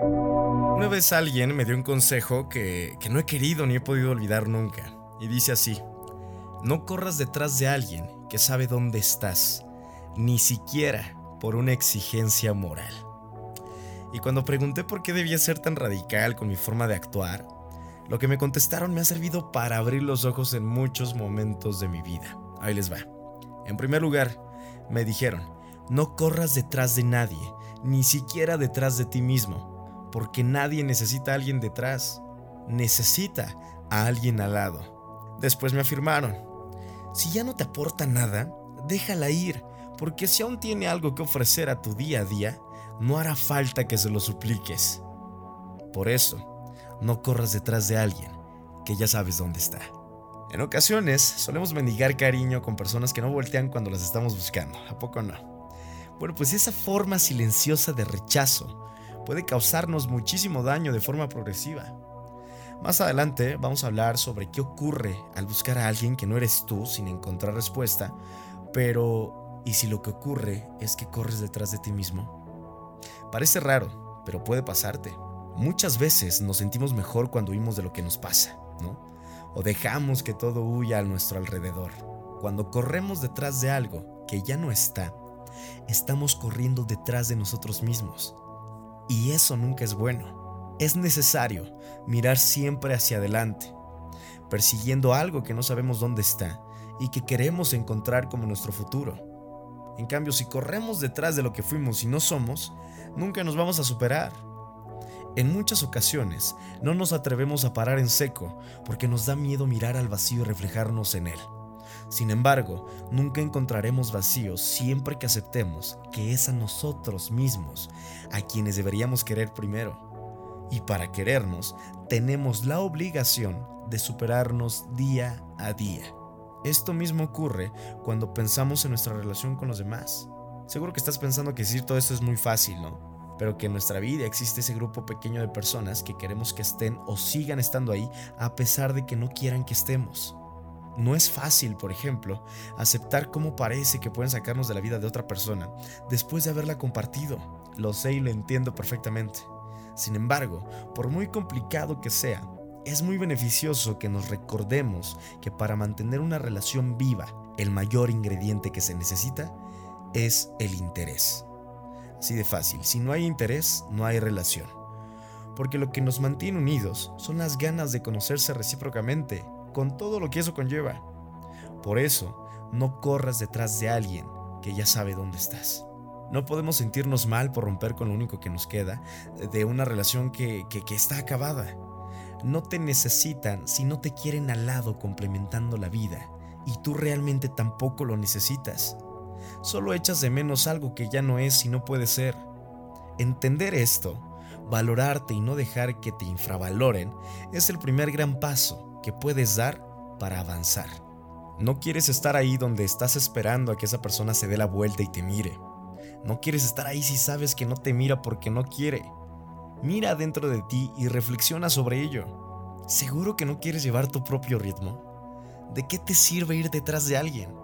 Una vez alguien me dio un consejo que, que no he querido ni he podido olvidar nunca. Y dice así, no corras detrás de alguien que sabe dónde estás, ni siquiera por una exigencia moral. Y cuando pregunté por qué debía ser tan radical con mi forma de actuar, lo que me contestaron me ha servido para abrir los ojos en muchos momentos de mi vida. Ahí les va. En primer lugar, me dijeron, no corras detrás de nadie, ni siquiera detrás de ti mismo, porque nadie necesita a alguien detrás, necesita a alguien al lado. Después me afirmaron, si ya no te aporta nada, déjala ir, porque si aún tiene algo que ofrecer a tu día a día, no hará falta que se lo supliques. Por eso, no corras detrás de alguien que ya sabes dónde está. En ocasiones solemos mendigar cariño con personas que no voltean cuando las estamos buscando, ¿a poco no? Bueno, pues esa forma silenciosa de rechazo puede causarnos muchísimo daño de forma progresiva. Más adelante vamos a hablar sobre qué ocurre al buscar a alguien que no eres tú sin encontrar respuesta, pero ¿y si lo que ocurre es que corres detrás de ti mismo? Parece raro, pero puede pasarte. Muchas veces nos sentimos mejor cuando huimos de lo que nos pasa, ¿no? O dejamos que todo huya a nuestro alrededor. Cuando corremos detrás de algo que ya no está, estamos corriendo detrás de nosotros mismos. Y eso nunca es bueno. Es necesario mirar siempre hacia adelante, persiguiendo algo que no sabemos dónde está y que queremos encontrar como nuestro futuro. En cambio, si corremos detrás de lo que fuimos y no somos, nunca nos vamos a superar. En muchas ocasiones no nos atrevemos a parar en seco porque nos da miedo mirar al vacío y reflejarnos en él. Sin embargo, nunca encontraremos vacíos siempre que aceptemos que es a nosotros mismos a quienes deberíamos querer primero. Y para querernos, tenemos la obligación de superarnos día a día. Esto mismo ocurre cuando pensamos en nuestra relación con los demás. Seguro que estás pensando que decir todo esto es muy fácil, ¿no? Pero que en nuestra vida existe ese grupo pequeño de personas que queremos que estén o sigan estando ahí a pesar de que no quieran que estemos. No es fácil, por ejemplo, aceptar cómo parece que pueden sacarnos de la vida de otra persona después de haberla compartido. Lo sé y lo entiendo perfectamente. Sin embargo, por muy complicado que sea, es muy beneficioso que nos recordemos que para mantener una relación viva, el mayor ingrediente que se necesita es el interés. Así de fácil, si no hay interés, no hay relación. Porque lo que nos mantiene unidos son las ganas de conocerse recíprocamente con todo lo que eso conlleva. Por eso, no corras detrás de alguien que ya sabe dónde estás. No podemos sentirnos mal por romper con lo único que nos queda de una relación que, que, está acabada. No te necesitan si no te quieren al lado complementando la vida y tú realmente tampoco lo necesitas. Solo echas de menos algo que ya no es y no puede ser. Entender esto, valorarte y no dejar que te infravaloren es el primer gran paso que puedes dar para avanzar. No quieres estar ahí donde estás esperando a que esa persona se dé la vuelta y te mire. No quieres estar ahí si sabes que no te mira porque no quiere. Mira dentro de ti y reflexiona sobre ello. ¿Seguro que no quieres llevar tu propio ritmo? ¿De qué te sirve ir detrás de alguien?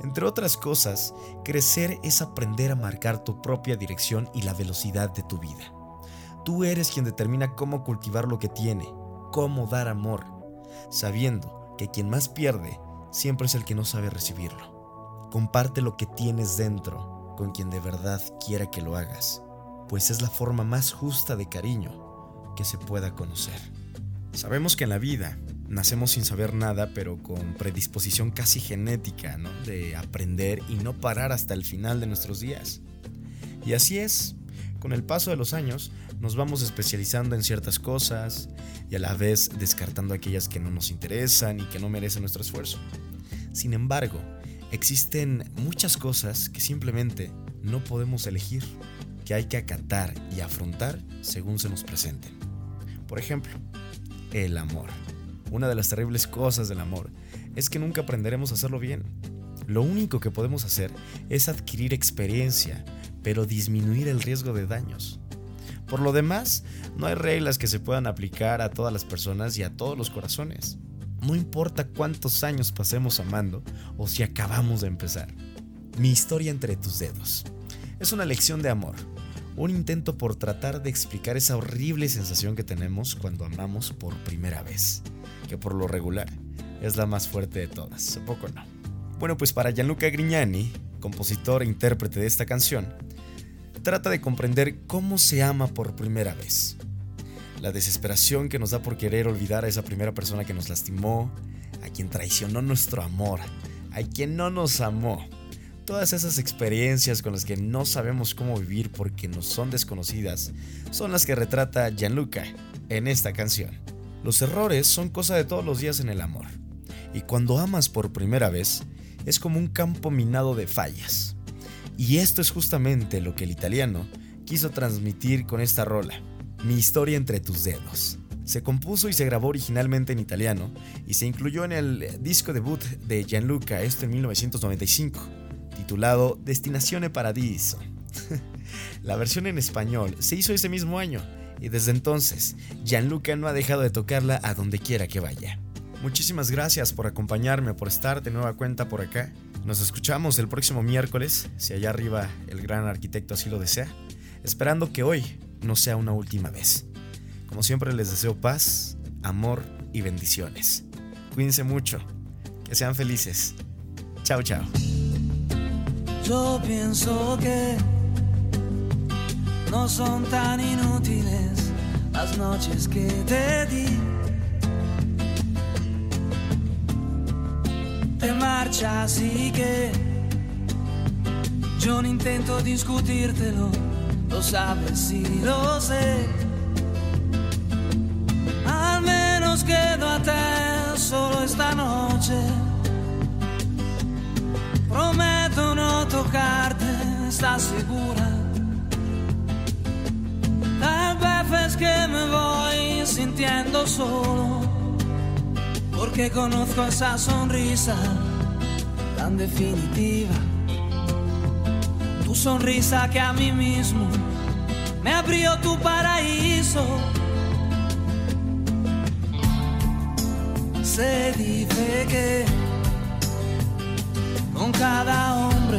Entre otras cosas, crecer es aprender a marcar tu propia dirección y la velocidad de tu vida. Tú eres quien determina cómo cultivar lo que tiene, cómo dar amor, sabiendo que quien más pierde siempre es el que no sabe recibirlo. Comparte lo que tienes dentro con quien de verdad quiera que lo hagas, pues es la forma más justa de cariño que se pueda conocer. Sabemos que en la vida nacemos sin saber nada, pero con predisposición casi genética, ¿no? De aprender y no parar hasta el final de nuestros días. Y así es, con el paso de los años nos vamos especializando en ciertas cosas y a la vez descartando aquellas que no nos interesan y que no merecen nuestro esfuerzo. Sin embargo, existen muchas cosas que simplemente no podemos elegir, que hay que acatar y afrontar según se nos presenten. Por ejemplo, el amor. Una de las terribles cosas del amor es que nunca aprenderemos a hacerlo bien. Lo único que podemos hacer es adquirir experiencia, pero disminuir el riesgo de daños. Por lo demás, no hay reglas que se puedan aplicar a todas las personas y a todos los corazones. No importa cuántos años pasemos amando o si acabamos de empezar. Mi historia entre tus dedos. Es una lección de amor, un intento por tratar de explicar esa horrible sensación que tenemos cuando amamos por primera vez, que por lo regular es la más fuerte de todas, ¿a poco no? Bueno, pues para Gianluca Grignani, compositor e intérprete de esta canción, trata de comprender cómo se ama por primera vez. La desesperación que nos da por querer olvidar a esa primera persona que nos lastimó, a quien traicionó nuestro amor, a quien no nos amó. Todas esas experiencias con las que no sabemos cómo vivir porque nos son desconocidas son las que retrata Gianluca en esta canción. Los errores son cosa de todos los días en el amor. Y cuando amas por primera vez, es como un campo minado de fallas. Y esto es justamente lo que el italiano quiso transmitir con esta rola, Mi historia entre tus dedos. Se compuso y se grabó originalmente en italiano y se incluyó en el disco debut de Gianluca, esto en 1995, titulado Destinazione Paradiso. La versión en español se hizo ese mismo año y desde entonces Gianluca no ha dejado de tocarla a donde quiera que vaya. Muchísimas gracias por acompañarme, por estar de nueva cuenta por acá. Nos escuchamos el próximo miércoles, si allá arriba el gran arquitecto así lo desea, esperando que hoy no sea una última vez. Como siempre les deseo paz, amor y bendiciones. Cuídense mucho, que sean felices. Chao, chao. Yo pienso que no son tan inútiles las noches que te di te marcha, así que yo no intento discutírtelo, lo sabes y lo sé. Al menos quedo a te solo esta noche. Prometo no tocarte, ¿estás segura? Tal vez es que me voy sintiendo solo porque conozco esa sonrisa tan definitiva. Tu sonrisa que a mí mismo me abrió tu paraíso. Se dice que con cada hombre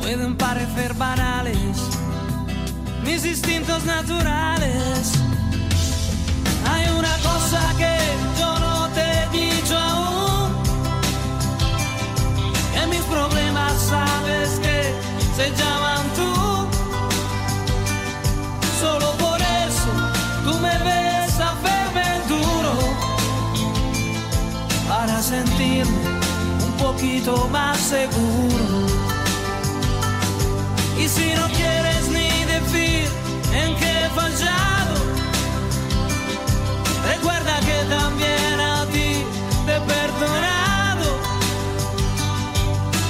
pueden parecer banales mis instintos naturales. Hay una cosa que yo no te he dicho aún, que mis problemas sabes que se llaman tú. Solo por eso tú me ves a verme duro para sentirme un poquito más seguro. Si no quieres ni decir en qué he fallado, recuerda que también a ti te he perdonado.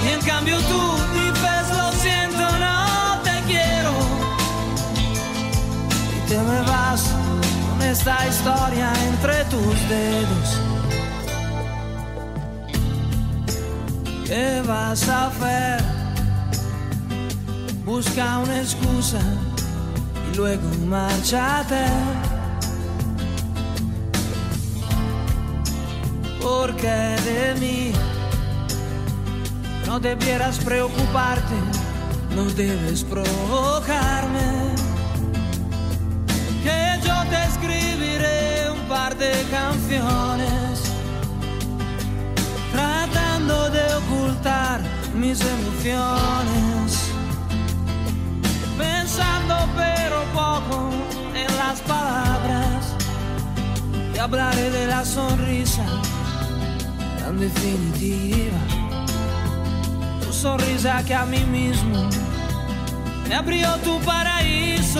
Y en cambio tú dices lo siento, no te quiero. Y te me vas con esta historia entre tus dedos. ¿Qué vas a hacer? Busca una excusa y luego márchate. Porque de mí no debieras preocuparte, no debes provocarme. Que yo te escribiré un par de canciones tratando de ocultar mis emociones hablaré de la sonrisa tan definitiva. Tu sonrisa que a mí mismo me abrió tu paraíso.